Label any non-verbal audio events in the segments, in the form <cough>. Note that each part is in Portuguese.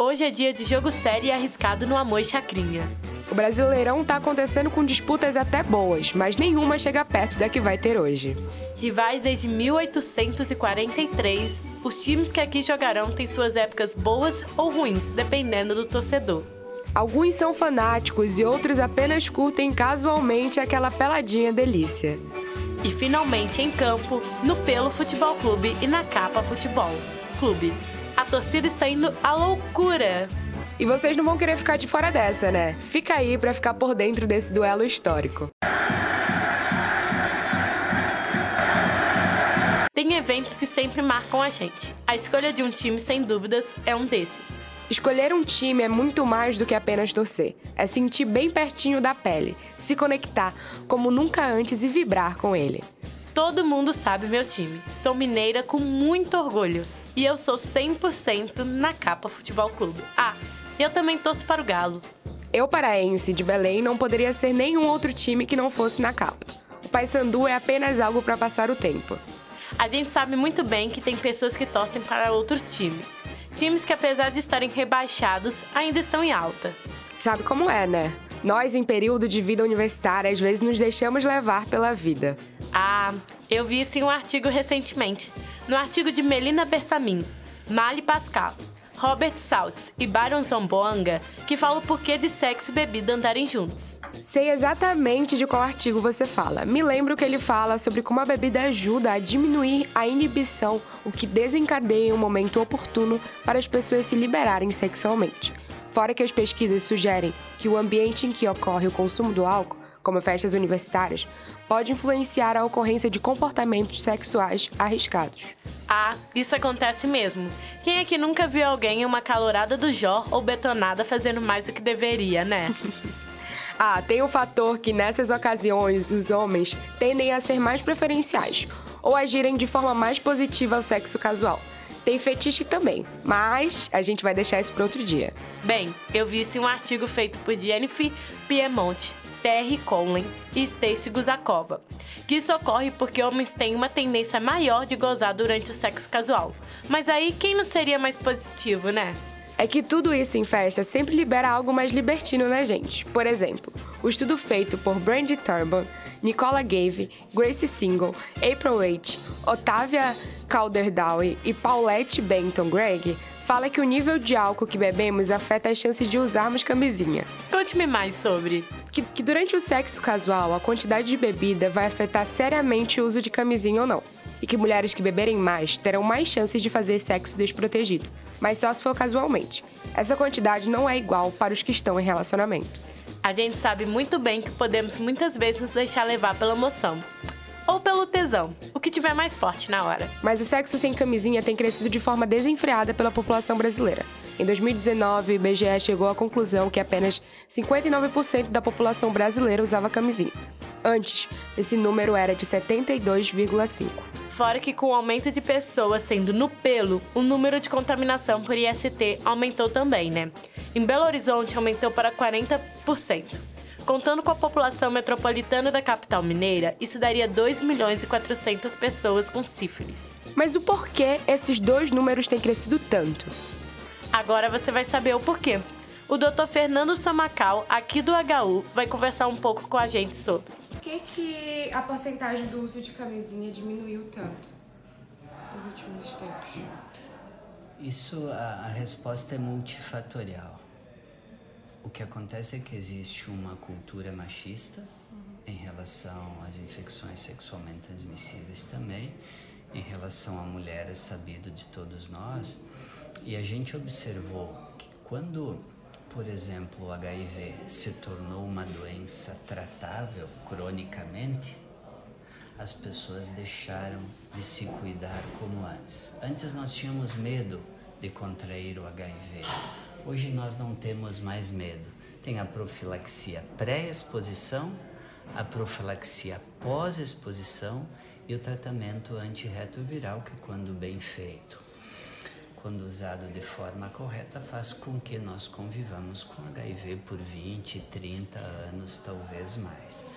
Hoje é dia de jogo sério e arriscado no Amor e Chacrinha. O Brasileirão tá acontecendo com disputas até boas, mas nenhuma chega perto da que vai ter hoje. Rivais desde 1843, os times que aqui jogarão têm suas épocas boas ou ruins, dependendo do torcedor. Alguns são fanáticos e outros apenas curtem casualmente aquela peladinha delícia. E finalmente em campo, no Pelo Futebol Clube e na Capa Futebol Clube. A torcida está indo à loucura. E vocês não vão querer ficar de fora dessa, né? Fica aí para ficar por dentro desse duelo histórico. Tem eventos que sempre marcam a gente. A escolha de um time, sem dúvidas, é um desses. Escolher um time é muito mais do que apenas torcer. É sentir bem pertinho da pele, se conectar como nunca antes e vibrar com ele. Todo mundo sabe meu time. Sou mineira com muito orgulho. E eu sou 100% na Capa Futebol Clube. Ah, eu também torço para o Galo. Eu, paraense de Belém, não poderia ser nenhum outro time que não fosse na capa. O Paysandu é apenas algo para passar o tempo. A gente sabe muito bem que tem pessoas que torcem para outros times. Times que, apesar de estarem rebaixados, ainda estão em alta. Sabe como é, né? Nós, em período de vida universitária, às vezes nos deixamos levar pela vida. Ah, eu vi isso em um artigo recentemente. No artigo de Melina Bersamin, Mali Pascal, Robert Saltz e Byron Zamboanga, que fala o porquê de sexo e bebida andarem juntos. Sei exatamente de qual artigo você fala. Me lembro que ele fala sobre como a bebida ajuda a diminuir a inibição, o que desencadeia um momento oportuno para as pessoas se liberarem sexualmente. Fora que as pesquisas sugerem que o ambiente em que ocorre o consumo do álcool como festas universitárias, pode influenciar a ocorrência de comportamentos sexuais arriscados. Ah, isso acontece mesmo. Quem é que nunca viu alguém em uma calorada do Jor ou betonada fazendo mais do que deveria, né? <laughs> ah, tem o um fator que nessas ocasiões os homens tendem a ser mais preferenciais ou agirem de forma mais positiva ao sexo casual. Tem fetiche também, mas a gente vai deixar isso para outro dia. Bem, eu vi isso em um artigo feito por Jennifer Piemonte, Terry Conley e Stacy Guzakova, que isso ocorre porque homens têm uma tendência maior de gozar durante o sexo casual. Mas aí quem não seria mais positivo, né? É que tudo isso em festa sempre libera algo mais libertino na gente. Por exemplo, o estudo feito por Brandy Turban, Nicola Gave, Grace Single, April H., Otávia Calderdowie e Paulette Benton Gregg fala que o nível de álcool que bebemos afeta as chances de usarmos camisinha. Conte-me mais sobre. Que, que, durante o sexo casual, a quantidade de bebida vai afetar seriamente o uso de camisinha ou não. E que mulheres que beberem mais terão mais chances de fazer sexo desprotegido, mas só se for casualmente. Essa quantidade não é igual para os que estão em relacionamento. A gente sabe muito bem que podemos muitas vezes nos deixar levar pela emoção ou pelo tesão, o que tiver mais forte na hora. Mas o sexo sem camisinha tem crescido de forma desenfreada pela população brasileira. Em 2019, o IBGE chegou à conclusão que apenas 59% da população brasileira usava camisinha. Antes, esse número era de 72,5%. Fora que, com o aumento de pessoas sendo no pelo, o número de contaminação por IST aumentou também, né? Em Belo Horizonte, aumentou para 40%. Contando com a população metropolitana da capital mineira, isso daria 2 milhões e 400 pessoas com sífilis. Mas o porquê esses dois números têm crescido tanto? Agora você vai saber o porquê. O Dr. Fernando Samacal, aqui do HU, vai conversar um pouco com a gente sobre. Por que, que a porcentagem do uso de camisinha diminuiu tanto nos últimos tempos? Isso, a, a resposta é multifatorial. O que acontece é que existe uma cultura machista em relação às infecções sexualmente transmissíveis também, em relação à mulher é sabido de todos nós, e a gente observou que quando, por exemplo, o HIV se tornou uma doença tratável cronicamente, as pessoas deixaram de se cuidar como antes. Antes nós tínhamos medo de contrair o HIV Hoje nós não temos mais medo. Tem a profilaxia pré-exposição, a profilaxia pós-exposição e o tratamento antirretroviral, que quando bem feito, quando usado de forma correta, faz com que nós convivamos com HIV por 20, 30 anos, talvez mais.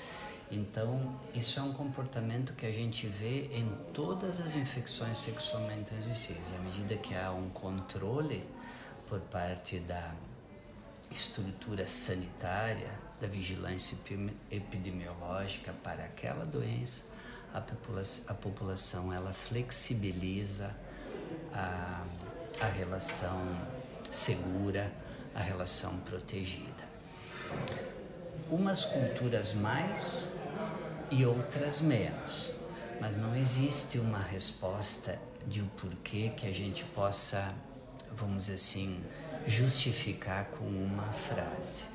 Então, isso é um comportamento que a gente vê em todas as infecções sexualmente transmissíveis. À medida que há um controle por parte da estrutura sanitária, da vigilância epidemiológica para aquela doença, a população, a população ela flexibiliza a, a relação segura, a relação protegida. Umas culturas mais e outras menos, mas não existe uma resposta de o um porquê que a gente possa, vamos assim, justificar com uma frase.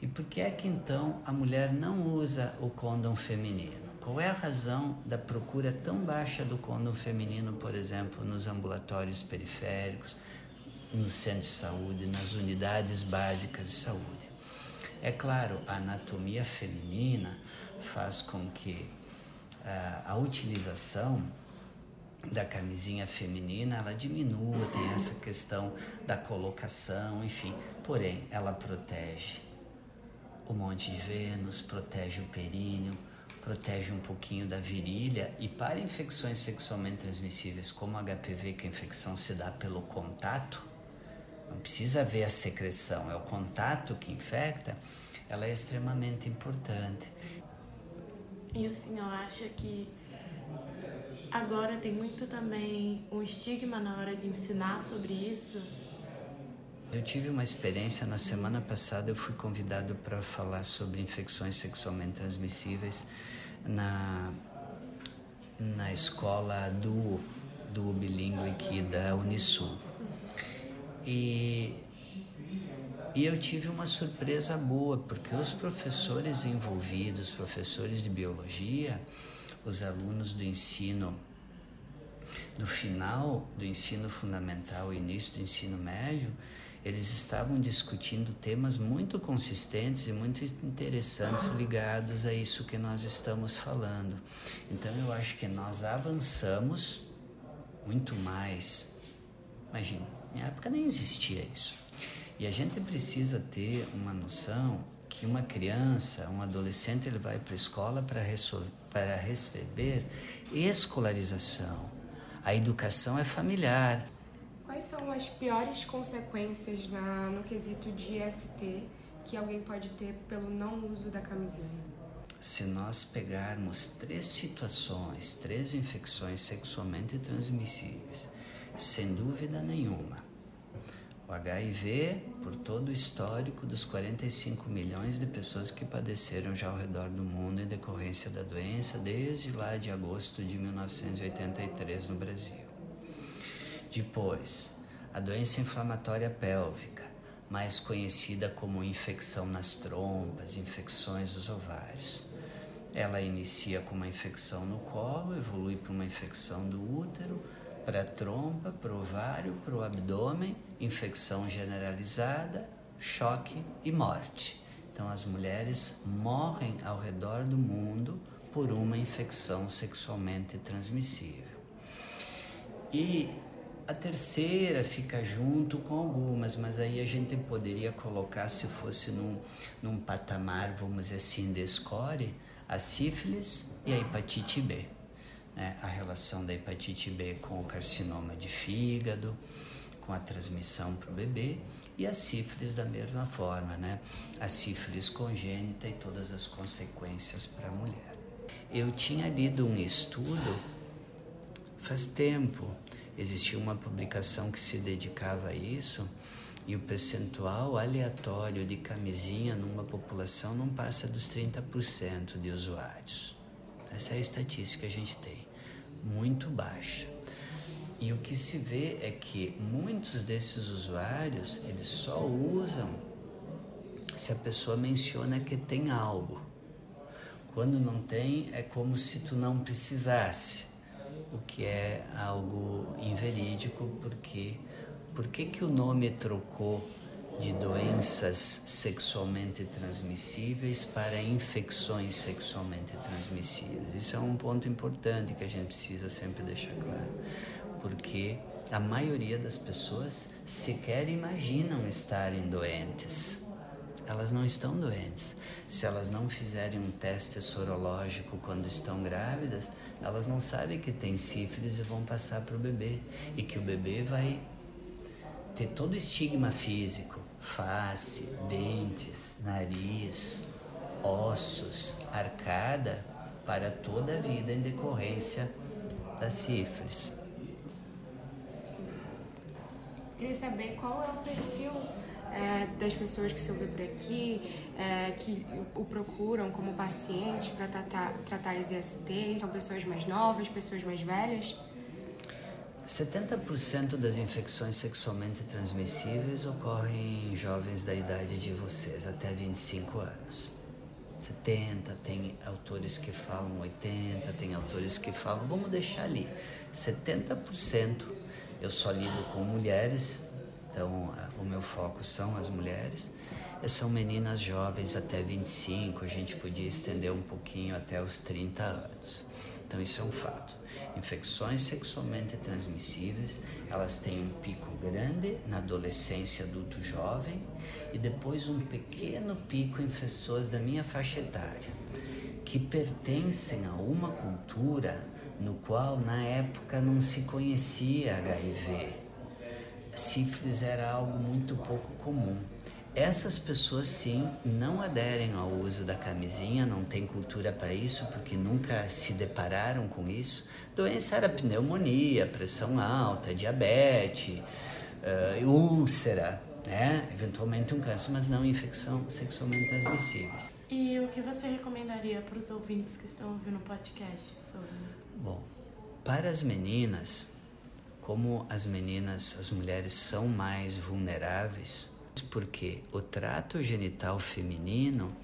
E por que é que então a mulher não usa o condom feminino? Qual é a razão da procura tão baixa do condom feminino, por exemplo, nos ambulatórios periféricos, no centro de saúde, nas unidades básicas de saúde? É claro, a anatomia feminina faz com que uh, a utilização da camisinha feminina ela diminua, tem essa questão da colocação, enfim. Porém, ela protege o monte de Vênus, protege o períneo, protege um pouquinho da virilha e para infecções sexualmente transmissíveis como HPV, que a infecção se dá pelo contato, não precisa ver a secreção, é o contato que infecta, ela é extremamente importante. E o senhor acha que agora tem muito também um estigma na hora de ensinar sobre isso? Eu tive uma experiência na semana passada, eu fui convidado para falar sobre infecções sexualmente transmissíveis na, na escola do, do bilíngue aqui da Unisul. E, e eu tive uma surpresa boa, porque os professores envolvidos, professores de biologia, os alunos do ensino, do final do ensino fundamental e início do ensino médio, eles estavam discutindo temas muito consistentes e muito interessantes ligados a isso que nós estamos falando. Então eu acho que nós avançamos muito mais. Imagina, minha época nem existia isso. E a gente precisa ter uma noção que uma criança, um adolescente, ele vai para a escola para, para receber escolarização. A educação é familiar, Quais são as piores consequências na, no quesito de ST que alguém pode ter pelo não uso da camisinha? Se nós pegarmos três situações, três infecções sexualmente transmissíveis, sem dúvida nenhuma, o HIV, por todo o histórico dos 45 milhões de pessoas que padeceram já ao redor do mundo em decorrência da doença, desde lá de agosto de 1983 no Brasil. Depois, a doença inflamatória pélvica, mais conhecida como infecção nas trompas, infecções dos ovários. Ela inicia com uma infecção no colo, evolui para uma infecção do útero, para a trompa, para o ovário, para o abdômen, infecção generalizada, choque e morte. Então, as mulheres morrem ao redor do mundo por uma infecção sexualmente transmissível. E a terceira fica junto com algumas, mas aí a gente poderia colocar, se fosse num, num patamar, vamos dizer assim, de score, a sífilis e a hepatite B. Né? A relação da hepatite B com o carcinoma de fígado, com a transmissão para o bebê, e a sífilis da mesma forma, né? a sífilis congênita e todas as consequências para a mulher. Eu tinha lido um estudo faz tempo existia uma publicação que se dedicava a isso e o percentual aleatório de camisinha numa população não passa dos 30% de usuários. Essa é a estatística que a gente tem, muito baixa. E o que se vê é que muitos desses usuários, eles só usam se a pessoa menciona que tem algo. Quando não tem, é como se tu não precisasse o que é algo inverídico, porque por que, que o nome trocou de doenças sexualmente transmissíveis para infecções sexualmente transmissíveis? Isso é um ponto importante que a gente precisa sempre deixar claro, porque a maioria das pessoas sequer imaginam estarem doentes elas não estão doentes. Se elas não fizerem um teste sorológico quando estão grávidas, elas não sabem que tem sífilis e vão passar para o bebê. E que o bebê vai ter todo o estigma físico: face, dentes, nariz, ossos, arcada, para toda a vida em decorrência da sífilis. Queria saber qual é o perfil é, das pessoas que se ouvem por aqui, é, que o procuram como paciente para tratar, tratar as ISTs? São pessoas mais novas, pessoas mais velhas? 70% das infecções sexualmente transmissíveis ocorrem em jovens da idade de vocês, até 25 anos. 70, tem autores que falam 80, tem autores que falam, vamos deixar ali, 70%. Eu só lido com mulheres, então o meu foco são as mulheres. E são meninas jovens até 25, a gente podia estender um pouquinho até os 30 anos. Então isso é um fato. Infecções sexualmente transmissíveis, elas têm um pico grande na adolescência adulto jovem e depois um pequeno pico em pessoas da minha faixa etária, que pertencem a uma cultura no qual na época não se conhecia HIV. Sífilis era algo muito pouco comum. Essas pessoas sim não aderem ao uso da camisinha, não tem cultura para isso porque nunca se depararam com isso. Doença era pneumonia, pressão alta, diabetes, uh, úlcera, né? eventualmente um câncer, mas não infecção sexualmente transmissíveis. E o que você recomendaria para os ouvintes que estão ouvindo o podcast sobre? Bom, para as meninas, como as meninas, as mulheres são mais vulneráveis, porque o trato genital feminino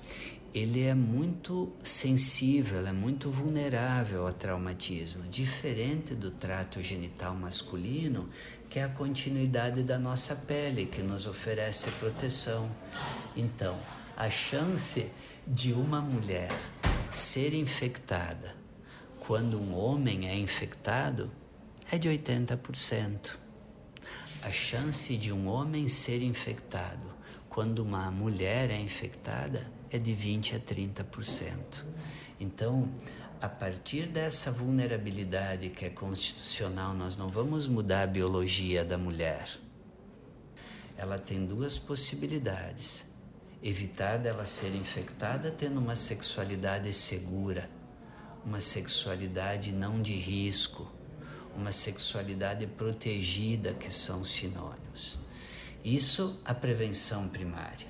ele é muito sensível, é muito vulnerável ao traumatismo, diferente do trato genital masculino, que é a continuidade da nossa pele, que nos oferece proteção. Então, a chance de uma mulher ser infectada quando um homem é infectado é de 80%. A chance de um homem ser infectado quando uma mulher é infectada é de 20 a 30%. Então, a partir dessa vulnerabilidade que é constitucional, nós não vamos mudar a biologia da mulher. Ela tem duas possibilidades: evitar dela ser infectada tendo uma sexualidade segura, uma sexualidade não de risco, uma sexualidade protegida, que são sinônimos. Isso a prevenção primária.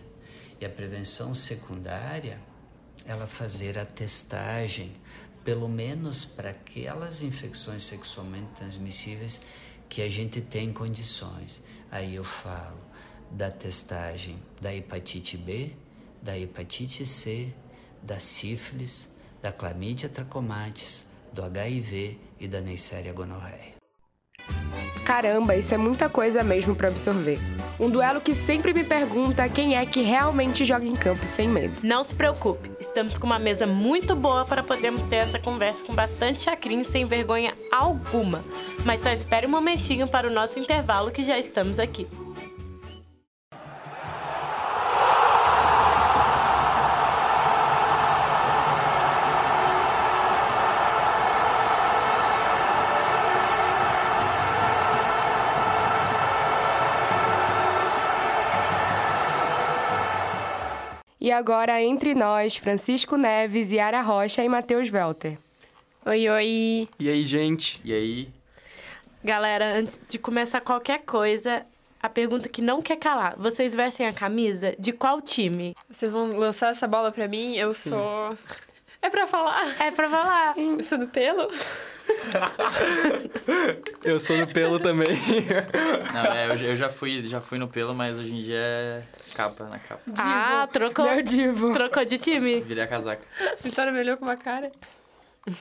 E a prevenção secundária, ela fazer a testagem pelo menos para aquelas infecções sexualmente transmissíveis que a gente tem condições. Aí eu falo da testagem da hepatite B, da hepatite C, da sífilis, da clamídia trachomatis, do HIV e da Neisseria gonorreia. Caramba, isso é muita coisa mesmo para absorver. Um duelo que sempre me pergunta quem é que realmente joga em campo sem medo. Não se preocupe, estamos com uma mesa muito boa para podermos ter essa conversa com bastante chacrinho sem vergonha alguma. Mas só espere um momentinho para o nosso intervalo que já estamos aqui. E agora, entre nós, Francisco Neves, Yara Rocha e Matheus Welter. Oi, oi. E aí, gente? E aí? Galera, antes de começar qualquer coisa, a pergunta que não quer calar. Vocês vestem a camisa de qual time? Vocês vão lançar essa bola pra mim? Eu Sim. sou... É pra falar? É pra falar. Eu sou do pelo? <laughs> eu sou no pelo também. Não, é, eu, eu, já, fui, já fui no pelo, mas hoje em dia é capa na capa. Divo. Ah, trocou. Meu divo. Trocou de time. Virei a casaca. Vitória melhor com uma cara. <laughs>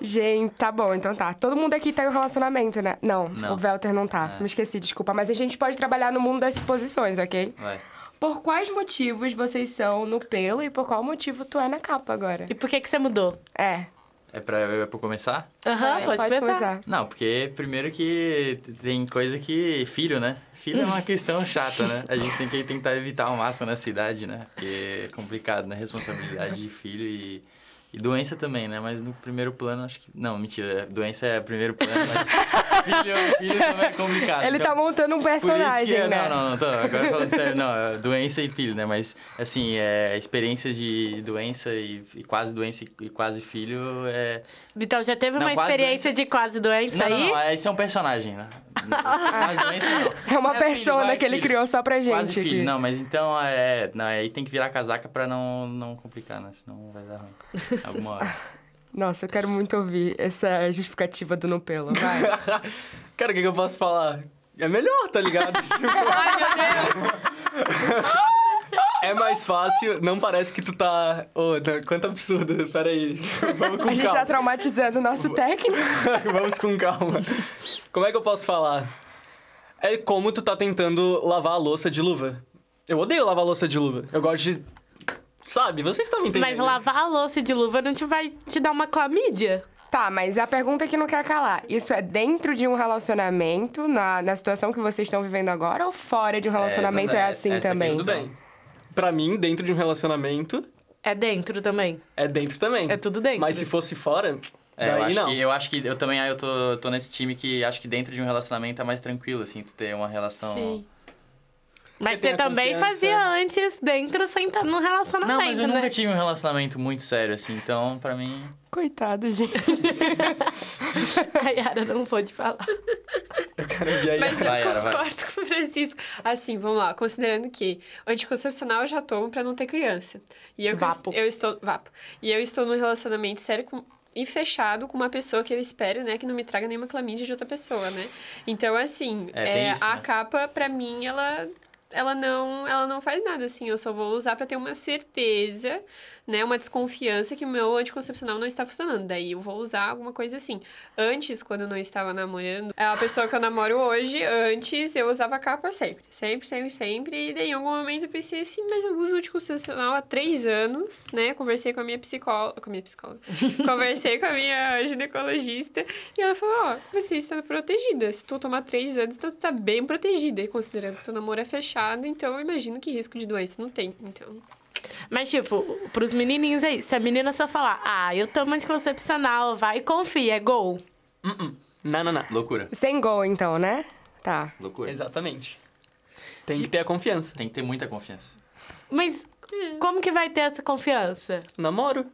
Gente, tá bom, então tá. Todo mundo aqui tá em um relacionamento, né? Não, não. o Velter não tá. É. Me esqueci, desculpa. Mas a gente pode trabalhar no mundo das suposições, ok? Vai. Por quais motivos vocês são no pelo e por qual motivo tu é na capa agora? E por que que você mudou? É. É pra, é pra começar? Aham, pode, Pode começar. começar. Não, porque primeiro que tem coisa que. Filho, né? Filho é uma <laughs> questão chata, né? A gente tem que tentar evitar ao máximo nessa idade, né? Porque é complicado, né? Responsabilidade de filho e. E doença também, né? Mas no primeiro plano, acho que. Não, mentira. Doença é primeiro plano, mas. <laughs> filho, filho também é complicado. Ele Então, tá montando um isso que personagem, é- né? Não, não, não, tô. Agora falando sério, não. é Doença e filho, né? Mas, assim, é, experiências de doença e, e quase doença e, e quase filho é. Então, já teve Não, uma experiência de quase doença Não, aí? não, não, esse é um personagem, né? Quase doença não. <laughs> É uma filho, persona vai, que ele filho. criou só pra gente. Quase filho. aqui. Não, mas então é. Não, aí tem que virar casaca pra não, não complicar, né? Senão vai dar ruim. <laughs> Alguma hora. <laughs> Nossa, eu quero muito ouvir essa justificativa do no pelo. Vai. <laughs> Cara, o que, que eu posso falar? É melhor, tá ligado? <laughs> Tipo, Ai, meu Deus! é mais fácil, não parece que tu tá. Ô, não, quanto absurdo, peraí. Vamos com A gente tá calma. traumatizando o nosso técnico. Vamos com calma. Como é que eu posso falar? É como tu tá tentando lavar a louça de luva. Eu odeio lavar a louça de luva. Eu gosto de. Sabe, vocês estão me entendendo. Mas lavar a louça de luva não te vai te dar uma clamídia? Tá, mas a pergunta que não quer calar. Isso é dentro de um relacionamento, na, na situação que vocês estão vivendo agora, ou fora de um relacionamento é, é, assim essa também? Tudo bem. Pra mim, dentro de um relacionamento, É dentro também. é dentro também. É tudo dentro. Mas se fosse fora, É, eu acho não. que eu acho que eu também aí eu tô, tô nesse time que acho que dentro de um relacionamento é mais tranquilo, assim, tu ter uma relação. Sim. Mas você a também confiança. fazia antes dentro sem estar no relacionamento, Não, mas eu né? nunca tive um relacionamento muito sério, assim, então pra mim. Coitado, <laughs> gente. <laughs> A Yara não pôde falar. Eu quero ver aí. Mas eu Vai, Yara, vai. concordo com o Francisco. Assim, vamos lá. Considerando que anticoncepcional eu já tomo pra não ter criança. E eu, Vapo. eu estou... Vapo. E eu estou num relacionamento sério com... E fechado com uma pessoa que eu espero, né, que não me traga nenhuma clamídia de outra pessoa, né? Então, assim, É, tem isso, a né? capa, pra mim, ela ela não, ela não faz nada, assim. Eu só vou usar pra ter uma certeza, né? Uma desconfiança que o meu anticoncepcional não está funcionando. Daí eu vou usar alguma coisa assim. Antes, quando eu não estava namorando, a pessoa que eu namoro hoje, antes eu usava capa sempre. Sempre, sempre, sempre. E daí em algum momento eu pensei assim, mas eu uso anticoncepcional há três anos, né? Conversei com a minha psicóloga. Com a minha psicóloga. <laughs> Conversei com a minha ginecologista. E ela falou: Ó, você está protegida. Se tu tomar três anos, então tu tá bem protegida. E considerando que teu namoro é fechado, então eu imagino que risco de doença não tem. Então. Mas, tipo, pros menininhos aí, se a menina só falar, ah, eu tomo anticoncepcional, vai confia, é gol. Não, não, não. Loucura. Sem gol, então, né? Tá. Loucura. Exatamente. Tem que ter a confiança. Tem que ter muita confiança. Mas como que vai ter essa confiança? Namoro.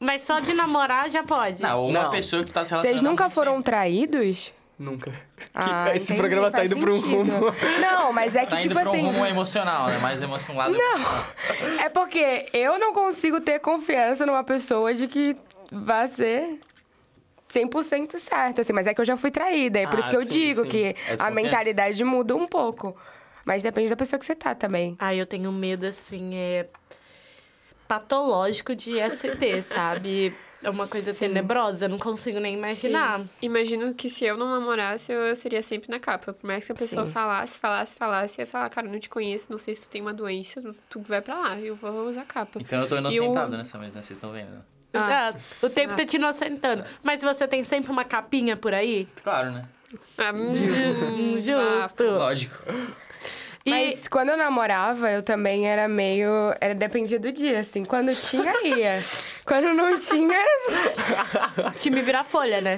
Mas só de namorar já pode. Não, ou uma Não. pessoa que tá se relacionando. Vocês nunca foram tempo. traídos? Nunca. Ah, <laughs> Esse entendi, programa tá indo pra um rumo. Não, mas é que, Tá indo tipo pra um assim. rumo emocional, né? Mais emocionado. É porque eu não consigo ter confiança numa pessoa de que vai ser 100% certo, assim. Mas é que eu já fui traída, é por Ah, isso que eu sim, digo sim. que É a mentalidade muda um pouco. Mas depende da pessoa que você tá também. Ai, eu tenho medo, assim, é patológico de ST, sabe? É uma coisa Sim. tenebrosa, eu não consigo nem imaginar. Sim. Imagino que se eu não namorasse, eu, eu seria sempre na capa. Por mais que a pessoa Sim. falasse, falasse, falasse, eu ia falar, cara, eu não te conheço, não sei se tu tem uma doença, tu vai pra lá, eu vou usar capa. Então eu tô inocentado nessa mesa, né? Vocês estão vendo, né? Ah, o tempo Ah. tá te inocentando. Mas você tem sempre uma capinha por aí? Claro, né? Ah, Hum, justo. Lógico. E Mas quando eu namorava, eu também era meio. Era dependia do dia, assim. Quando tinha, ia. <laughs> quando não tinha. <laughs> time virar folha, né?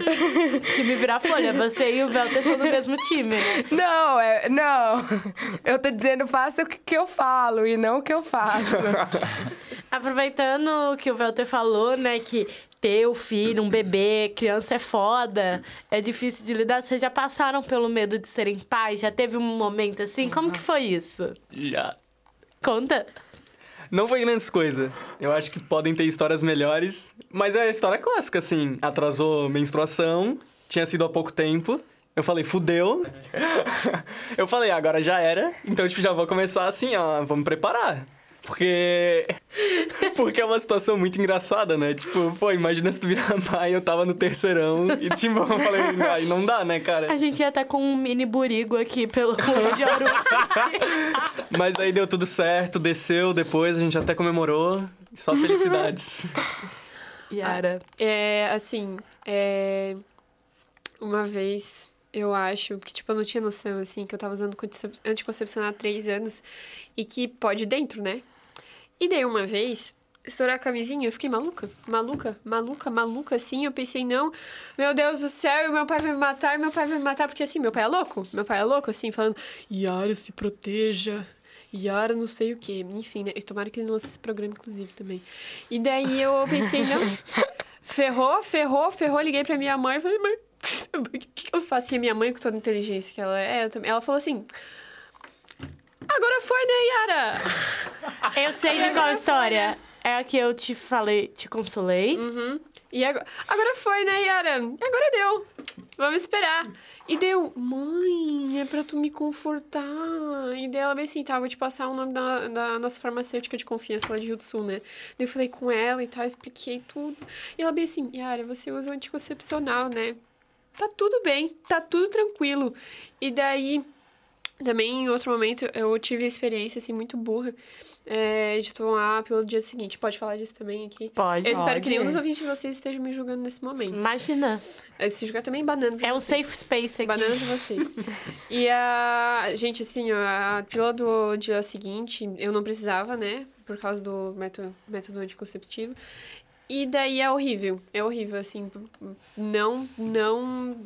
time virar folha. Você e o Velter são do mesmo time, né? Não, é, não. Eu tô dizendo, faça o que, que eu falo e não o que eu faço. <laughs> Aproveitando o que o Velter falou, né? Que ter o filho, um bebê, criança é foda, é difícil de lidar. Vocês já passaram pelo medo de serem pais? Já teve um momento assim? Como que foi isso? Já. Conta. Não foi grandes coisas. Eu acho que podem ter histórias melhores. Mas é a história clássica, assim. Atrasou menstruação, tinha sido há pouco tempo. Eu falei, fudeu. <laughs> eu falei, agora já era. Então, tipo, já vou começar assim, ó, vamos preparar. Porque. <laughs> Porque é uma situação muito engraçada, né? Tipo, pô, imagina se tu virar pai, eu tava no terceirão e, tipo, eu falei, aí não dá, né, cara? A gente ia estar com um mini burigo aqui pelo <laughs> mundo de Ouro. Mas aí deu tudo certo, desceu depois, a gente até comemorou. Só felicidades. <laughs> Yara. É, assim, é... Uma vez, eu acho que, tipo, eu não tinha noção, assim, que eu tava usando anticoncepcional há três anos e que pode dentro, né? E daí, uma vez, estourar a camisinha, eu fiquei maluca, maluca, maluca, maluca, assim. Eu pensei, não, meu Deus do céu, meu pai vai me matar, meu pai vai me matar, porque, assim, meu pai é louco, meu pai é louco, assim, falando, Yara, se proteja. Yara, não sei o quê. Enfim, né? Tomara que ele não ouça esse programa, inclusive, também. E daí eu pensei, não. Ferrou, ferrou, ferrou. Liguei pra minha mãe e falei, mãe, o que, eu faço? E a minha mãe, com toda a inteligência que ela é, ela falou assim. Agora foi, né, Yara? Eu sei de qual história. É a que eu te falei, te consolei. Uhum. E agora, agora foi, né, Yara? Agora deu. Vamos esperar. E deu, mãe, é pra tu me confortar. E daí ela bem assim, tá, vou te passar o nome da, da nossa farmacêutica de confiança lá de Rio do Sul, né? Daí eu falei com ela e tal, expliquei tudo. E ela bem assim, Yara, você usa o anticoncepcional, né? Tá tudo bem, tá tudo tranquilo. E daí, também em outro momento, eu tive a experiência, assim, muito burra é, de tomar pelo dia seguinte. Pode falar disso também aqui? Pode. Eu espero que Pode. nenhum dos ouvintes de vocês estejam me julgando nesse momento. Imagina. É, Se julgar também banana pra É um vocês. safe space aqui. Banana pra vocês. e a... Gente, assim, a pílula do dia seguinte, eu não precisava, né? Por causa do método, método anticonceptivo. E daí é horrível. É horrível, assim. Não, não...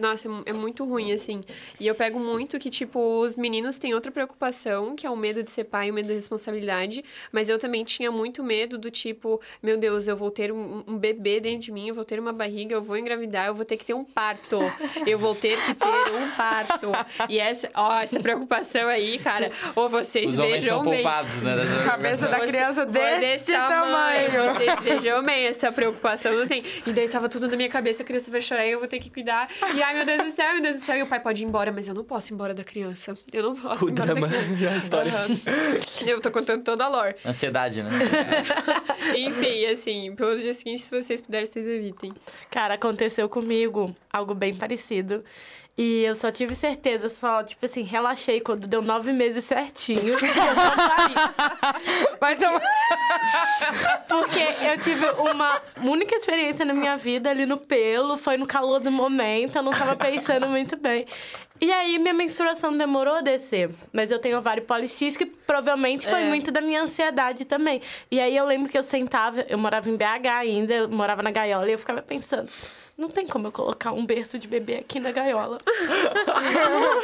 Nossa, é é muito ruim, assim. E eu pego muito que, tipo, os meninos têm outra preocupação, que é o medo de ser pai, o medo da responsabilidade. Mas eu também tinha muito medo do tipo, meu Deus, eu vou ter um, um bebê dentro de mim, eu vou ter uma barriga, eu vou engravidar, eu vou ter que ter um parto. Eu vou ter que ter um parto. E essa, ó, essa preocupação aí, cara, ou vocês Os homens vejam são bem. poupados, né? dessa Cabeça da criança foi desse tamanho. Vocês vejam bem, essa preocupação não tem. E daí tava tudo na minha cabeça, a criança vai chorar e eu vou ter que cuidar. E ai, meu Deus do céu, meu Deus do céu. E o pai pode ir embora, mas eu não posso ir embora da criança. Eu não posso O ir embora drama da criança. e a história. Aham. Eu tô contando toda a lore. Ansiedade, né? <laughs> Enfim, assim, pelo dia seguinte, se vocês puderem, vocês evitem. Cara, aconteceu comigo algo bem parecido. E eu só tive certeza, só, tipo assim, relaxei quando deu nove meses certinho. <laughs> Vai tomar. Porque eu tive uma única experiência na minha vida ali no pelo, foi no calor do momento, eu não tava pensando muito bem. E aí minha menstruação demorou a descer, mas eu tenho ovário policístico e provavelmente foi É. muito da minha ansiedade também. E aí eu lembro que eu sentava, eu morava em BH ainda, eu morava na gaiola e eu ficava pensando, não tem como eu colocar um berço de bebê aqui na gaiola. <laughs> eu, não,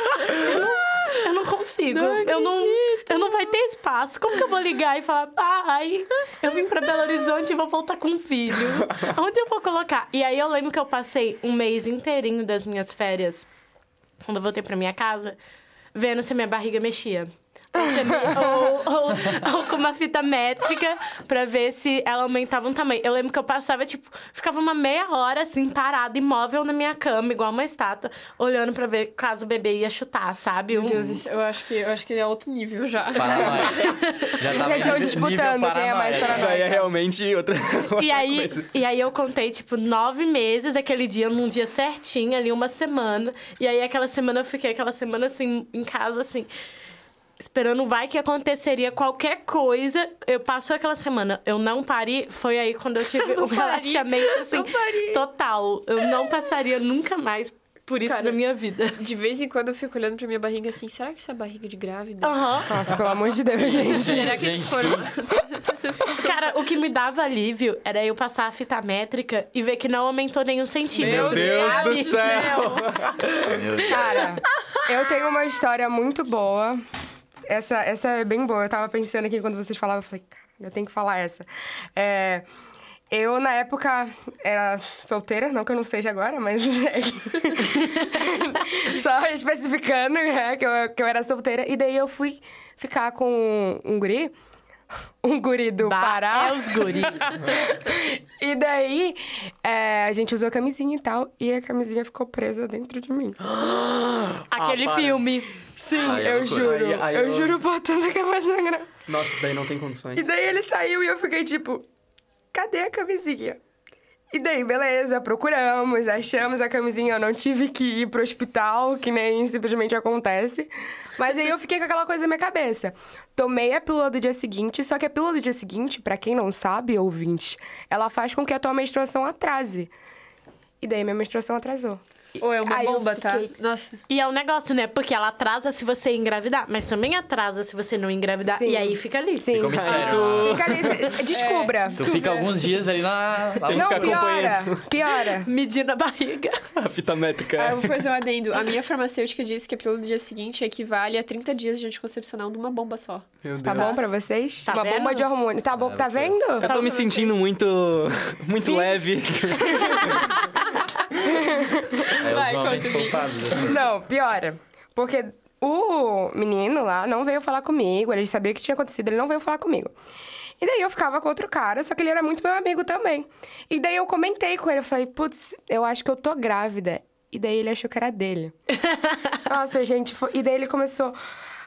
eu não- eu não consigo. eu não, eu não vai ter espaço. Como que eu vou ligar e falar, pai, eu vim pra Belo Horizonte e vou voltar com um filho. <laughs> Onde eu vou colocar? E aí eu lembro que eu passei um mês inteirinho das minhas férias, quando eu voltei pra minha casa, vendo se a minha barriga mexia. Ou, ou- ou- com uma fita métrica pra ver se ela aumentava um tamanho. Eu lembro que eu passava, tipo, ficava uma meia hora assim, parada, imóvel na minha cama, igual uma estátua, olhando pra ver caso o bebê ia chutar, sabe? Um- Meu Deus, isso- eu acho que eu acho que é outro nível já. Paranoia. Já <laughs> tava Eles estão disputando quem é mais paranoia. paranoico. Daí é realmente <laughs> outra. E aí, coisa. e aí eu contei, tipo, nove meses daquele dia, num dia certinho, ali, uma semana. E aí aquela semana eu fiquei, aquela semana assim, em casa, assim, esperando vai que aconteceria qualquer coisa. Eu passou aquela semana, eu não pari, foi aí quando eu <laughs> tive um pari, relaxamento, assim, total. Eu não passaria nunca mais por isso Cara, na minha vida. De vez em quando eu fico olhando pra minha barriga assim, será que isso é barriga de grávida? Aham. Nossa, pelo amor de Deus, gente. Será que for... isso? <laughs> Cara, o que me dava alívio era eu passar a fita métrica e ver que não aumentou nenhum centímetro. Meu Deus sabe? do céu! Meu Deus. Cara, eu tenho uma história muito boa. Essa, essa é bem boa. Eu tava pensando aqui quando vocês falavam, eu falei, cara, eu tenho que falar essa. É, eu, na época, era solteira, não que eu não seja agora, mas. <laughs> <laughs> Só especificando, né, que eu, que eu era solteira. E daí eu fui ficar com um guri. Um guri do Bah, Pará. É os guri. <laughs> E daí, é, a gente usou a camisinha e tal, e a camisinha ficou presa dentro de mim. Aquele para. filme. Sim, é eu juro. Eu, eu- juro por tudo que sangrar. Nossa, isso daí não tem condições. E daí ele saiu e eu fiquei tipo, cadê a camisinha? E daí, beleza, procuramos, achamos a camisinha. Eu não tive que ir pro hospital, que nem simplesmente acontece. Mas aí eu fiquei com aquela coisa na minha cabeça. Tomei a pílula do dia seguinte, só que a pílula do dia seguinte, pra quem não sabe, ouvintes, ela faz com que a tua menstruação atrase. E daí minha menstruação atrasou. Ou é uma Aí eu bomba, tá? fiquei- Nossa. E é um negócio, né? Porque ela atrasa se você engravidar, mas também atrasa se você não engravidar. Sim. E aí fica ali. Sim. Fica um mistério. Tu- Fica ali, <laughs> descubra. Tu fica alguns dias ali na. lá Não, ficar piora, piora. <laughs> Medindo a barriga. <laughs> A fita métrica. Ah, eu vou fazer um adendo. A minha farmacêutica disse que a pílula do dia seguinte equivale a 30 dias de anticoncepcional de uma bomba só. Meu Tá Deus. bom pra vocês? Tá Uma vendo? bomba de hormônio. Tá bom, tá vendo? Eu tô me sentindo muito. muito leve. É os Vai, homens culpados. assim. Não, piora. Porque o menino lá não veio falar comigo, ele sabia o que tinha acontecido, ele não veio falar comigo. E daí eu ficava com outro cara, só que ele era muito meu amigo também. E daí eu comentei com ele, eu falei, putz, eu acho que eu tô grávida. E daí ele achou que era dele. <laughs> Nossa, gente, foi... e daí ele começou.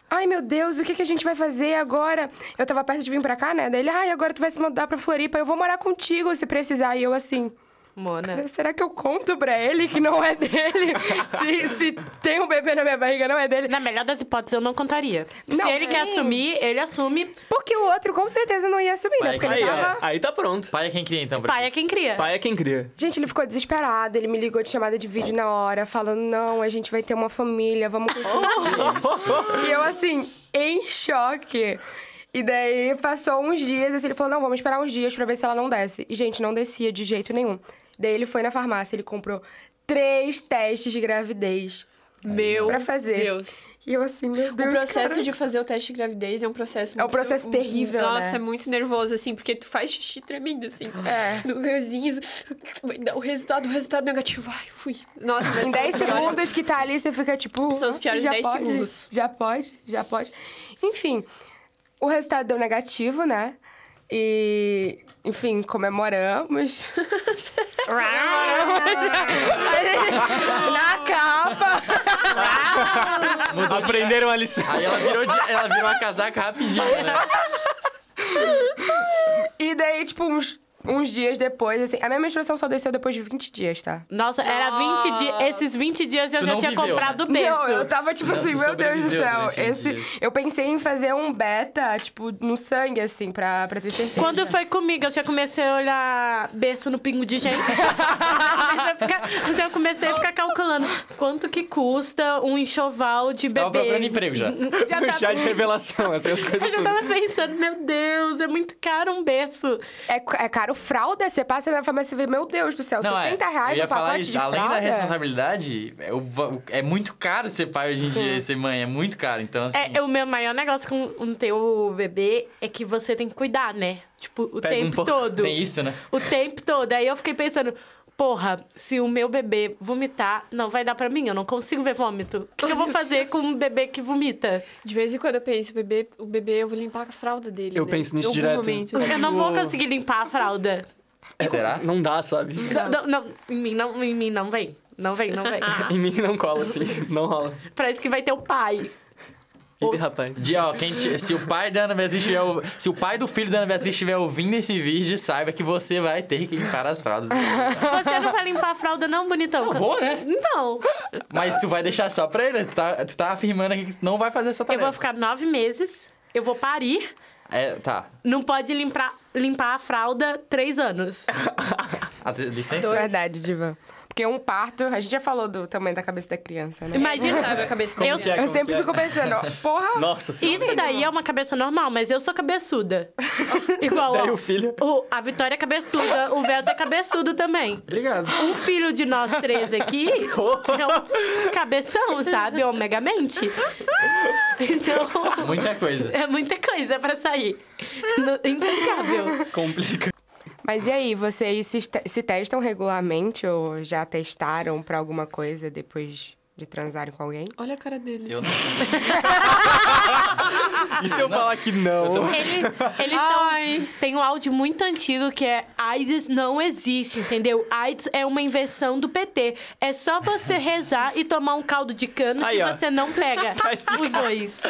Ai, meu Deus, o que, que a gente vai fazer agora? Eu tava perto de vir pra cá, né? Daí ele, ai, agora tu vai se mudar pra Floripa, eu vou morar contigo se precisar. E eu assim, Mona. Cara, será que eu conto pra ele que não é dele? <laughs> se, se tem um bebê na minha barriga, não é dele? Na melhor das hipóteses, eu não contaria. Se Não, ele quer sim. assumir, ele assume. Porque o outro com certeza não ia assumir, né? Vai, Porque ele Aí, tava. ó, aí tá pronto. Pai é quem cria, então. pra Pai é quem cria. Pai é quem cria. Gente, ele ficou desesperado, ele me ligou de chamada de vídeo na hora, falando: não, a gente vai ter uma família, vamos conseguir. <laughs> e eu, assim, em choque. E daí passou uns dias, assim, ele falou: não, vamos esperar uns dias pra ver se ela não desce. E, gente, não descia de jeito nenhum. Daí ele foi na farmácia, ele comprou três testes de gravidez. Meu Pra fazer. Deus. E eu assim, meu O Deus, processo cara. de fazer o teste de gravidez é um processo É um muito- processo terrível, Nossa, né? é muito nervoso, assim, porque tu faz xixi tremendo, assim. É. No dar <laughs> o resultado, o resultado negativo. Ai, fui. Nossa, Em 10 segundos que tá ali, você fica tipo. São os piores já 10 pode, segundos. Já pode, já pode. Enfim, o resultado deu negativo, né? E, enfim, <laughs> comemoramos. Na capa. Aprenderam a lição. Aí ela virou, de- ela virou a casaca rapidinho, né? E daí, tipo, uns, uns dias depois, assim. A minha menstruação só desceu depois de 20 dias, tá? Nossa, era 20 dias. Esses 20 dias eu Tu já não tinha viveu, comprado Não, berço. eu tava tipo Não, assim, meu Deus do céu. Esse, dias. eu pensei em fazer um beta, tipo, no sangue, assim, pra, pra ter certeza. Quando foi comigo, eu já comecei a olhar berço no pingo de gente. <laughs> Então eu comecei a ficar calculando quanto que custa um enxoval de bebê. Tava procurando emprego já. <laughs> Já <laughs> tava, Chá de revelação, essas coisas eu já tudo. tava pensando, meu Deus, é muito caro um berço. É, é caro fralda, você passa na farmácia e vê, meu Deus do céu, Não, 60 é, reais eu ia um pacote falar de isso. Além fralda? da responsabilidade, é, é muito caro ser pai hoje em dia e ser mãe. É muito caro. Então, assim. É, o meu maior negócio com o teu bebê é que você tem que cuidar, né? Tipo, o Pega um tempo pouco- todo. Tem isso, né? O tempo todo. Aí eu fiquei pensando, porra, se o meu bebê vomitar, não vai dar pra mim, eu não consigo ver vômito. O que, que eu vou fazer com um bebê que vomita? De vez em quando eu penso, o bebê, o bebê, eu vou limpar a fralda dele. Eu né? penso nisso em algum direto. Momento. É Eu não tipo- vou conseguir limpar a fralda. Será? Não dá, sabe? Não, não, não, em mim não, em mim não vem. Não vem, não vem. <laughs> Em mim não cola, assim. Não rola. Parece que vai ter o pai. Ih, rapaz. De, ó, quem se o pai da Ana Beatriz estiver ou- se o pai do filho da Ana Beatriz estiver ouvindo esse vídeo, saiba que você vai ter que limpar as fraldas. Você não vai limpar a fralda, não, bonitão? Eu vou, né? Não. Mas tu vai deixar só pra ele. Tu tá, tu tá afirmando aqui que não vai fazer essa Eu tarefa. vou ficar nove meses, eu vou parir, É, tá. não pode limpar, limpar a fralda três anos. <laughs> A licença? Verdade, Diva. Porque um parto, a gente já falou do tamanho da cabeça da criança, né? Imagina, Sabe a cabeça eu, dele. que é? Eu sempre é? fico pensando, ó, porra, Nossa senhora. Isso daí é uma cabeça normal, mas eu sou cabeçuda. <laughs> Igual, Daí ó, o filho. o- a Vitória é cabeçuda, o Velto é cabeçudo também. Obrigado. Um filho de nós três aqui <laughs> é um cabeção, sabe? É um megamente. Então, Muita coisa. é muita coisa pra sair. No- Intancável. Complica. Mas e aí, vocês se, se testam regularmente ou já testaram pra alguma coisa depois de transarem com alguém? Olha a cara deles. Eu não. <laughs> E se eu falar que não? Ele, eles tão, tem um áudio muito antigo que é AIDS não existe, entendeu? AIDS é uma invenção do PT. É só você rezar e tomar um caldo de cano Aí, que ó. você não pega Tá os dois.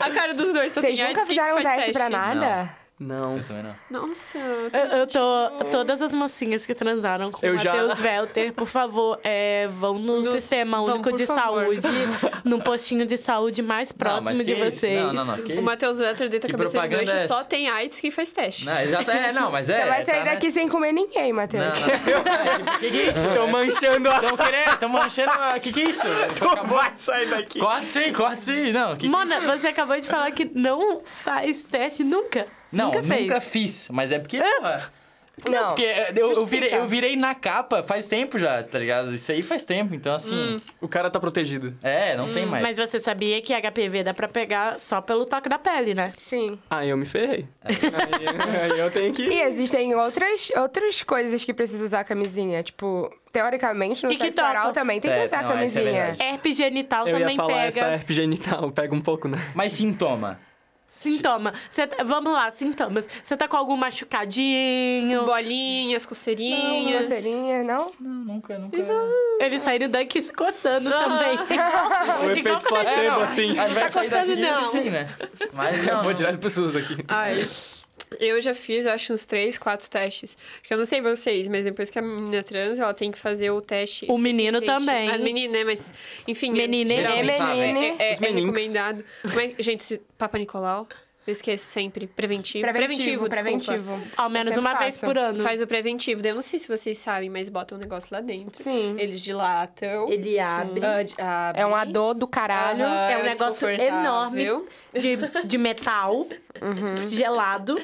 A cara dos dois só Vocês tem nunca AIDS, quem que fizeram um faz teste pra nada? Não. Eu também não. Nossa, Eu, eu tô. Todas as mocinhas que transaram com Eu o já- Matheus Welter, por favor, é, vão no, No- Sistema vão, Único de favor. Saúde, <laughs> num postinho de saúde mais próximo mas de vocês. Não, não, não. Que O? Matheus Vetter deita a Que cabeça de gancho é só tem AIDS quem faz teste. Não, exato, é, não, mas <laughs> é. Você vai sair tá, né? daqui sem comer ninguém, Matheus. Não, não. <laughs> Que que é isso? Tô manchando a. Tão querendo, tão manchando. a- Que que é isso? Vai sair daqui. Corta sim, corta sim. Não, que que é Mona, você acabou de falar que não faz teste nunca. Não, nunca nunca, fiz. Mas é porque. porra, Não. Porque é, eu, eu, virei, eu virei na capa faz tempo já, tá ligado? Isso aí faz tempo, então assim. O cara tá protegido. É, não tem mais. Mas você sabia que HPV dá pra pegar só pelo toque da pele, né? Sim. Ah, eu me ferrei. Aí, aí eu tenho que. E existem outras, outras coisas que precisa usar camisinha. Tipo, teoricamente, no E que sexo oral também tem que É, usar não, essa é camisinha. verdade. Herpes genital Eu ia também falar essa pega. herpes genital, pega um pouco, né? Mas sintoma. Sintoma. Cê tá- vamos lá, sintomas. Você tá com algum machucadinho? Bolinhas, costeirinhas. Coceirinha, não? Não, nunca, nunca. Eles saíram daqui se coçando também. <laughs> O efeito placebo, assim. A gente vai Tá sair coçando, não. assim, né? Mas Eu não, vou não. direto pro SUS aqui. Ai, eu já fiz, eu acho, uns três, quatro testes. Porque eu não sei vocês, mas depois que a menina trans, ela tem que fazer o teste. O menino Gente, também. A menina, né? Mas, enfim. É, é, sabem. é, é, Os é meninks. recomendado. Como é- gente, Papa Nicolau, eu esqueço sempre. Preventivo. Preventivo, desculpa. preventivo. Ao menos uma vez faço. por ano. Faz o preventivo. Eu não sei se vocês sabem, mas botam um negócio lá dentro. Sim. Eles dilatam. Ele abre. Ah, abre. É um ador do caralho. Aham, É um negócio enorme de, de metal, <laughs> <laughs> gelado.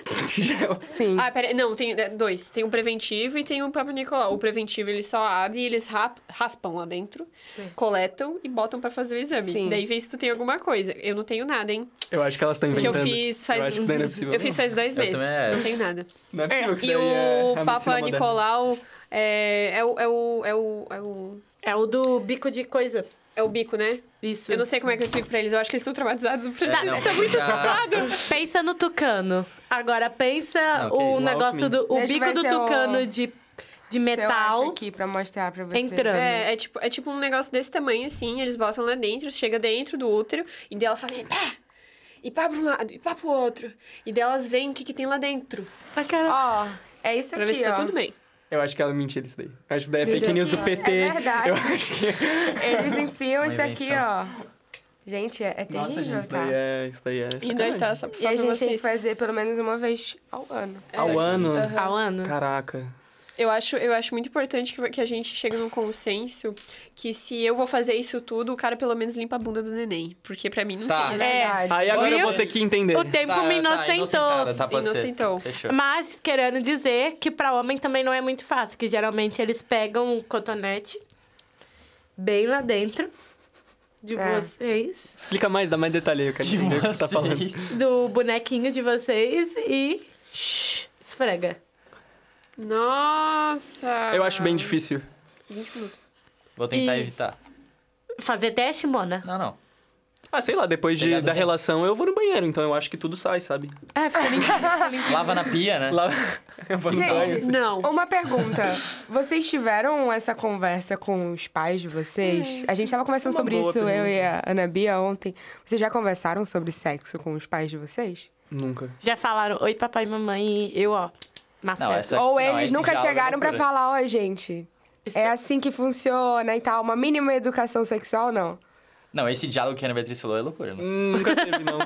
Sim. Ah, pera, não, tem é, dois. Tem o preventivo e tem o Papa Nicolau. O preventivo ele só abre e eles rap- raspam lá dentro, coletam e botam pra fazer o exame. Sim. Daí vê se tu tem alguma coisa. Eu não tenho nada, hein? Eu acho que elas estão Que eu inventando. fiz faz. Eu que é possível. eu fiz faz dois meses. Não tenho nada. Não é possível que isso E é o medicina Papa. Nicolau é, é, o, é, o, é, o, é o. É o do bico de coisa. É o bico, né? Isso. Eu não sei como é que eu explico pra eles. Eu acho que eles estão traumatizados. É, não, tá muito já- assustado. Pensa no tucano. Agora pensa Não, que o negócio do. O Deixa bico do tucano de, de Eu acho metal aqui pra mostrar pra você. entrando. É, é tipo, é tipo um negócio desse tamanho, assim, eles botam lá dentro, chega dentro do útero, e delas fazem pá! E pá pra um lado, e pá pro outro. E delas veem o que, que tem lá dentro. Ah, cara. Ó, é isso Pra aqui, ver se tá tudo bem. Eu acho que ela mentira isso daí. Eu acho que daí é fake news do PT. É verdade. Eu acho que. <laughs> Eles enfiam isso aqui, ó. Gente, é, é terrível, Nossa, gente, isso tá? daí é. Isso daí é. E tá, E a gente tem que vocês. fazer pelo menos uma vez ao ano. Ao ano. Ao ano. Caraca. Eu acho, eu acho muito importante que, que a gente chegue num consenso que se eu vou fazer isso tudo, o cara pelo menos limpa a bunda do neném. Porque pra mim não Tá. tem É essa. verdade. Aí agora eu Viu? vou ter que entender. O tempo Tá, me tá, inocentou. tá, ser. Inocentou. Fechou. Mas querendo dizer que pra homem também não é muito fácil, que geralmente eles pegam um cotonete bem lá dentro de É. vocês, Explica mais, dá mais detalhe aí, eu quero De entender o que você tá falando. vocês. do bonequinho de vocês e shh, esfrega. Nossa! Eu acho bem difícil. 20 minutos. Vou tentar E- evitar. Fazer teste, Mona? Não, não. Ah, sei lá, depois de, Pegado da relação eu vou no banheiro, então eu acho que tudo sai, sabe? É, fica limpinho. <laughs> Lava na pia, né? Lá <laughs> eu vou no banho. Gente, Não. uma pergunta. Vocês tiveram essa conversa com os pais de vocês? A gente tava conversando Uma sobre boa isso, eu e a Ana Bia, ontem. Vocês já conversaram sobre sexo com os pais de vocês? Nunca. Já falaram, oi papai e mamãe, e eu, ó. Não, essa- Ou não, eles nunca é chegaram pra loucura. falar, ó, gente, Isso é assim que funciona e tal, uma mínima educação sexual, não. Não, esse diálogo que a Ana Beatriz falou é loucura, né? Hum, Nunca teve, não.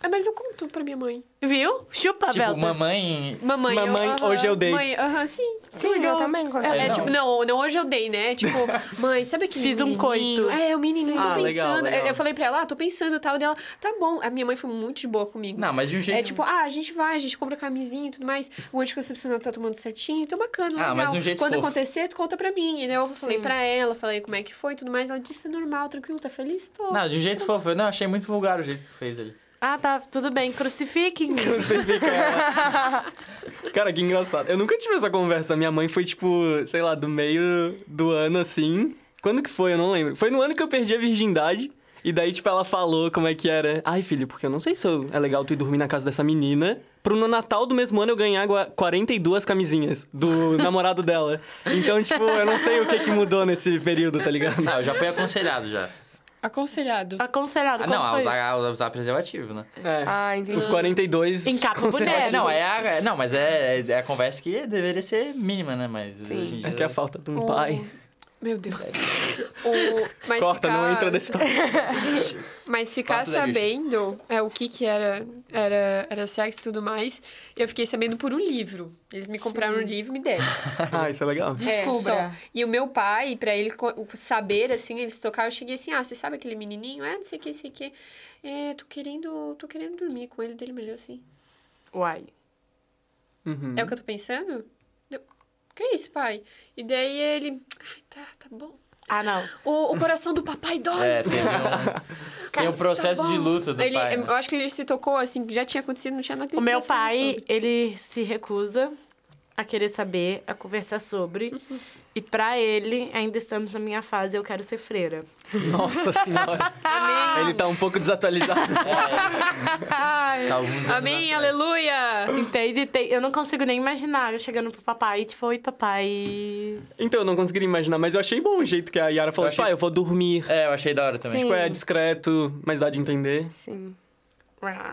Ah, <laughs> mas eu conto pra minha mãe. Viu? Chupa, Tipo, Velta. mamãe... Mamãe, Mamãe, aham, hoje eu dei. Mãe, aham, sim. Sim, eu também. Quando... É, É, não. tipo, não, não hoje eu dei, né? Tipo, <laughs> mãe, sabe aquele Fiz um coito. É, o menininho, tô Ah, pensando. legal, legal. Eu- falei pra ela, ah, tô pensando e tal. Dela, tá bom. A minha mãe foi muito de boa comigo. Não, mas de um jeito... É tipo, ah, a gente vai, a gente compra camisinha e tudo mais. O anticoncepcional tá tomando certinho, então bacana, Ah, legal. mas de um jeito Quando fofo. acontecer, tu conta pra mim. E daí eu falei Sim. pra ela, falei como é que foi e tudo mais. Ela disse, normal, tranquilo, tá feliz? Tô. Não, de um jeito fofo. Eu Não, achei muito vulgar o jeito que tu fez ali. Ah, tá, tudo bem, crucifiquem. <laughs> Você fica. <laughs> Cara, que engraçado. Eu nunca tive essa conversa. Minha mãe foi, tipo, sei lá, do meio do ano assim. Quando que foi? Eu não lembro. Foi no ano que eu perdi a virgindade. E daí, tipo, ela falou como é que era. Ai, filho, porque eu não sei se é legal tu ir dormir na casa dessa menina. Pro no Natal do mesmo ano eu ganhar gua- 42 camisinhas do <laughs> namorado dela. Então, tipo, eu não sei o que que mudou nesse período, tá ligado? Não, eu já fui aconselhado já. Aconselhado. Aconselhado. Ah, não, foi? usar, usar preservativo, né? É. Ah, entendi. Os 42. Em capa. É, não, é a, não, mas é, é a conversa que deveria ser mínima, né? Mas Sim. hoje em dia... É que é a falta de um pai. Meu Deus. O- Mas Corta, ficar... não entra nessa história. <laughs> Mas ficar é sabendo é, o que que era, era, era sexo e tudo mais, eu fiquei sabendo por um livro. Eles me compraram um livro e me deram. <laughs> Ah, isso é legal. É, Descubra. só. E o meu pai, pra ele saber, assim, eles tocaram, eu cheguei assim, ah, você sabe aquele menininho? É, não sei o que, não sei o que. É, tô querendo, tô querendo dormir com ele, dele melhor assim. Uai. Uhum. É o que eu tô pensando? Que isso, pai? E daí ele, ai, tá, tá bom. Ah, não. O, o coração do papai dói. É, tem um, <laughs> tem um processo de luta do Ele, pai. né? eu acho que ele se tocou, assim, que já tinha acontecido, não tinha nada que O meu pai, ele se recusa a querer saber, a conversar sobre. <laughs> e pra ele, ainda estamos na minha fase, eu quero ser freira. Nossa <laughs> senhora. Ele tá um pouco desatualizado. <laughs> Tá alguns anos Amém, atrás. aleluia! Entende? Tem- Eu não consigo nem imaginar eu chegando pro papai, tipo, oi, papai. Então, eu não conseguiria imaginar, mas eu achei bom o jeito que a Yara falou, Eu tipo, achei- ah, eu vou dormir. É, eu achei da hora também. Sim. Tipo, é discreto, mas dá de entender. Sim.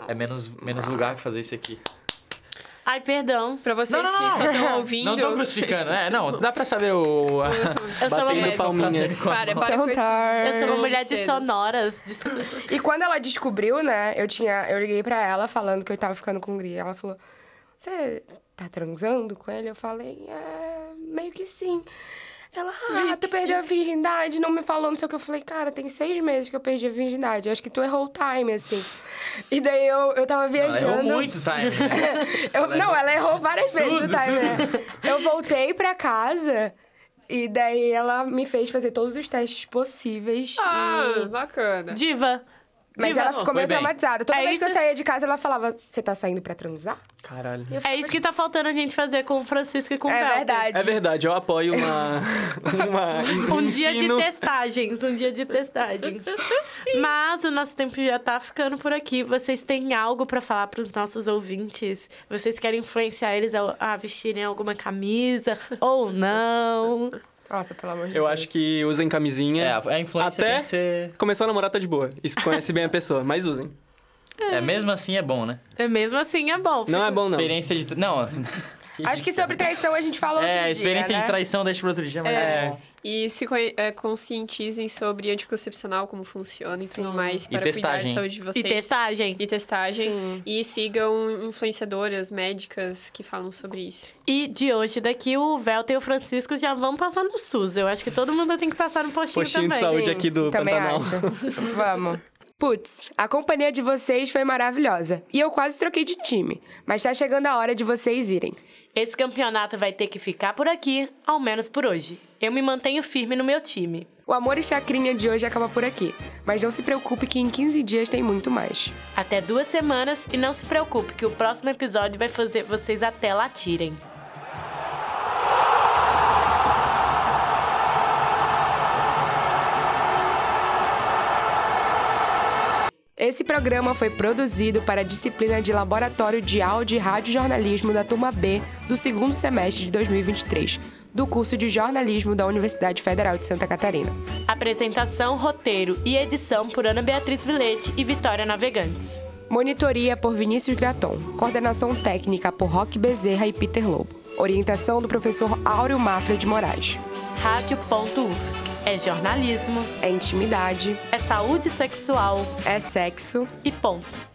É menos, menos vulgar que fazer isso aqui. Ai, perdão. Pra vocês Não, não, que não. só estão ouvindo... Não tô crucificando, é, não, dá pra saber o... Eu sou uma mulher, palminhas. Para, para com esse... eu sou uma mulher de sonoras. Desculpa. E quando ela descobriu, né, eu tinha. Eu liguei pra ela falando que eu tava ficando com o Gri. Ela falou: Você tá transando com ele? Eu falei, é, meio que sim. Ela, ah, tu perdeu a virgindade, não me falou, não sei o que. Eu falei, cara, tem seis meses que eu perdi a virgindade. Eu acho que tu errou o time, assim. E daí eu, eu tava Ela viajando. errou muito time, né? <laughs> Eu- não, ela errou várias vezes o time, né? Eu voltei pra casa e daí ela me fez fazer todos os testes possíveis. Ah, e- bacana. Diva. Mas Diva. ela ficou foi meio bem. traumatizada. Toda É vez que eu isso- saía de casa, ela falava: Você tá saindo pra transar? Caralho. E eu É isso que tá faltando a gente fazer com o Francisco e com o É Velter. verdade. É verdade, eu apoio uma. <laughs> uma Um dia de ensino. testagens, um dia de testagens. <laughs> Mas o nosso tempo já tá ficando por aqui. Vocês têm algo pra falar pros nossos ouvintes? Vocês querem influenciar eles a, a vestirem alguma camisa <laughs> ou não? Nossa, pelo amor de Eu Deus. acho que usem camisinha. É, a- a influência Até tem que ser... começou a namorar tá de boa. Isso conhece bem a pessoa, mas usem. É, mesmo assim é bom, né? É mesmo assim, é bom. Não é bom, não. Experiência de... Não... Acho que sobre traição a gente falou outro É, dia, a experiência né? de traição deixa pro outro dia, mas é, É. bom. E se é, conscientizem sobre anticoncepcional, como funciona e tudo mais, E para cuidar testagem. da saúde de E vocês. testagem. E testagem. Sim. E sigam influenciadoras médicas que falam sobre isso. E de hoje daqui, o Velta e o Francisco já vão passar no SUS. Eu acho que todo mundo tem que passar no postinho, Postinho de também. saúde Sim, aqui do também Pantanal. acho. <laughs> Vamos. Putz, a companhia de vocês foi maravilhosa. E eu quase troquei de time. Mas tá chegando a hora de vocês irem. Esse campeonato vai ter que ficar por aqui, ao menos por hoje. Eu me mantenho firme no meu time. O Amor e Chacrinha de hoje acaba por aqui. Mas não se preocupe que em 15 dias tem muito mais. Até duas semanas e não se preocupe que o próximo episódio vai fazer vocês até latirem. Esse programa foi produzido para a disciplina de Laboratório de Áudio e Rádio Jornalismo da turma B do segundo semestre de 2023, do curso de jornalismo da Universidade Federal de Santa Catarina. Apresentação, roteiro e edição por Ana Beatriz Vilete e Vitória Navegantes. Monitoria por Vinícius Graton. Coordenação técnica por Roque Bezerra e Peter Lobo. Orientação do professor Áureo Mafra de Moraes. Rádio.UFSC. É jornalismo, É intimidade, é saúde sexual. É sexo. E ponto.